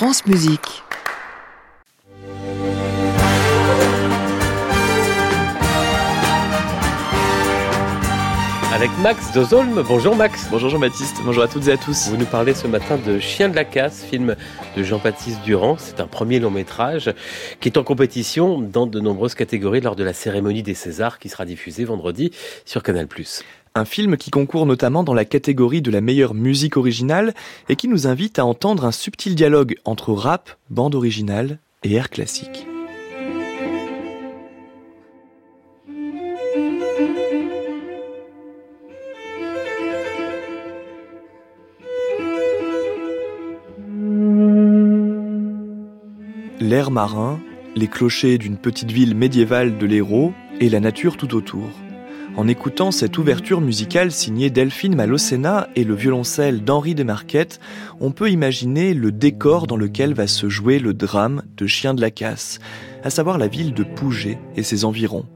France Musique. Avec Max Dozolm. Bonjour Max. Bonjour Jean-Baptiste, bonjour à toutes et à tous. Vous nous parlez ce matin de Chien de la casse, film de Jean-Baptiste Durand. C'est un premier long métrage qui est en compétition dans de nombreuses catégories lors de la cérémonie des Césars qui sera diffusée vendredi sur Canal+. Un film qui concourt notamment dans la catégorie de la meilleure musique originale et qui nous invite à entendre un subtil dialogue entre rap, bande originale et air classique. L'air marin, les clochers d'une petite ville médiévale de l'Hérault et la nature tout autour. En écoutant cette ouverture musicale signée Delphine Malocena et le violoncelle d'Henri Desmarquettes, on peut imaginer le décor dans lequel va se jouer le drame de Chien de la Casse, à savoir la ville de Pouget et ses environs.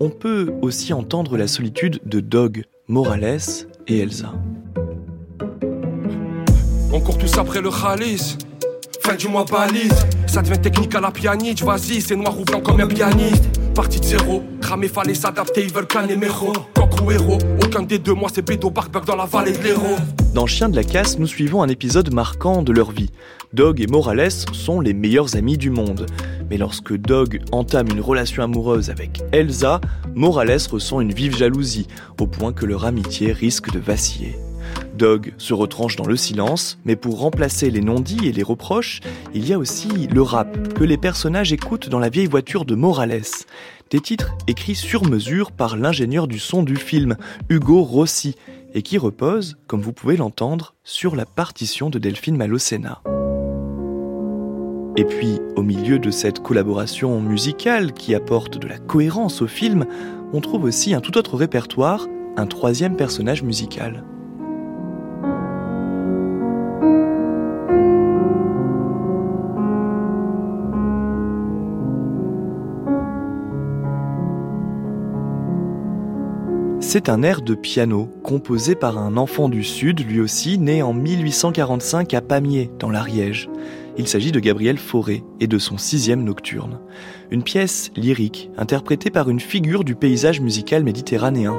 On peut aussi entendre la solitude de Dog, Morales et Elsa. On court tous après le Khalis fin du mois balise. Ça devient technique à la pianiste, vas-y, c'est noir ou blanc comme un pianiste. Dans la. Dans Chien de la Casse, nous suivons un épisode marquant de leur vie. Dog et Morales sont les meilleurs amis du monde. Mais lorsque Dog entame une relation amoureuse avec Elsa, Morales ressent une vive jalousie, au point que leur amitié risque de vaciller. Dog se retranche dans le silence, mais pour remplacer les non-dits et les reproches, il y a aussi le rap que les personnages écoutent dans la vieille voiture de Morales. Des titres écrits sur mesure par l'ingénieur du son du film, Hugo Rossi, et qui reposent, comme vous pouvez l'entendre, sur la partition de Delphine Malocena. Et puis, au milieu de cette collaboration musicale qui apporte de la cohérence au film, on trouve aussi un tout autre répertoire, un troisième personnage musical. C'est un air de piano composé par un enfant du Sud, lui aussi né en 1845 à Pamiers, dans l'Ariège. Il s'agit de Gabriel Fauré et de son sixième nocturne. Une pièce lyrique interprétée par une figure du paysage musical méditerranéen,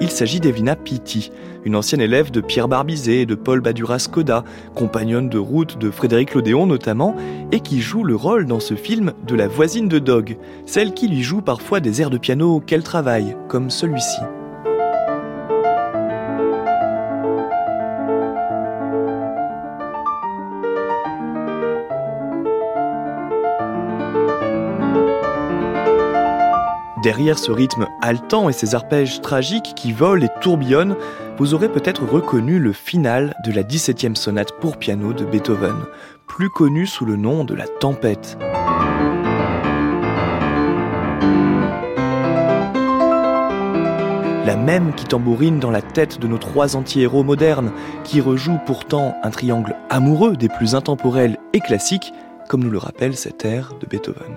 Il s'agit d'Evina Pitti, une ancienne élève de Pierre Barbizet et de Paul Badura-Skoda, compagnonne de route de Frédéric Lodéon notamment, et qui joue le rôle dans ce film de la voisine de Dog, celle qui lui joue parfois des airs de piano qu'elle travaille, comme celui-ci. Derrière ce rythme haletant et ces arpèges tragiques qui volent et tourbillonnent, vous aurez peut-être reconnu le final de la 17e sonate pour piano de Beethoven, plus connue sous le nom de la Tempête. La même qui tambourine dans la tête de nos trois anti-héros modernes, qui rejouent pourtant un triangle amoureux des plus intemporels et classiques, comme nous le rappelle cet air de Beethoven.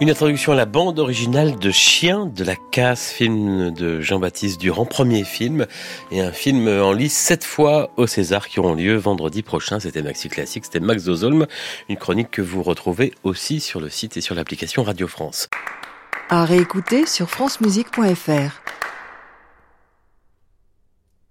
Une introduction à la bande originale de Chien de la casse, film de Jean-Baptiste Durand, premier film, et un film en lice sept fois au César qui auront lieu vendredi prochain. C'était Maxi Classique, c'était Max Dozolm, une chronique que vous retrouvez aussi sur le site et sur l'application Radio France. À réécouter sur francemusique.fr.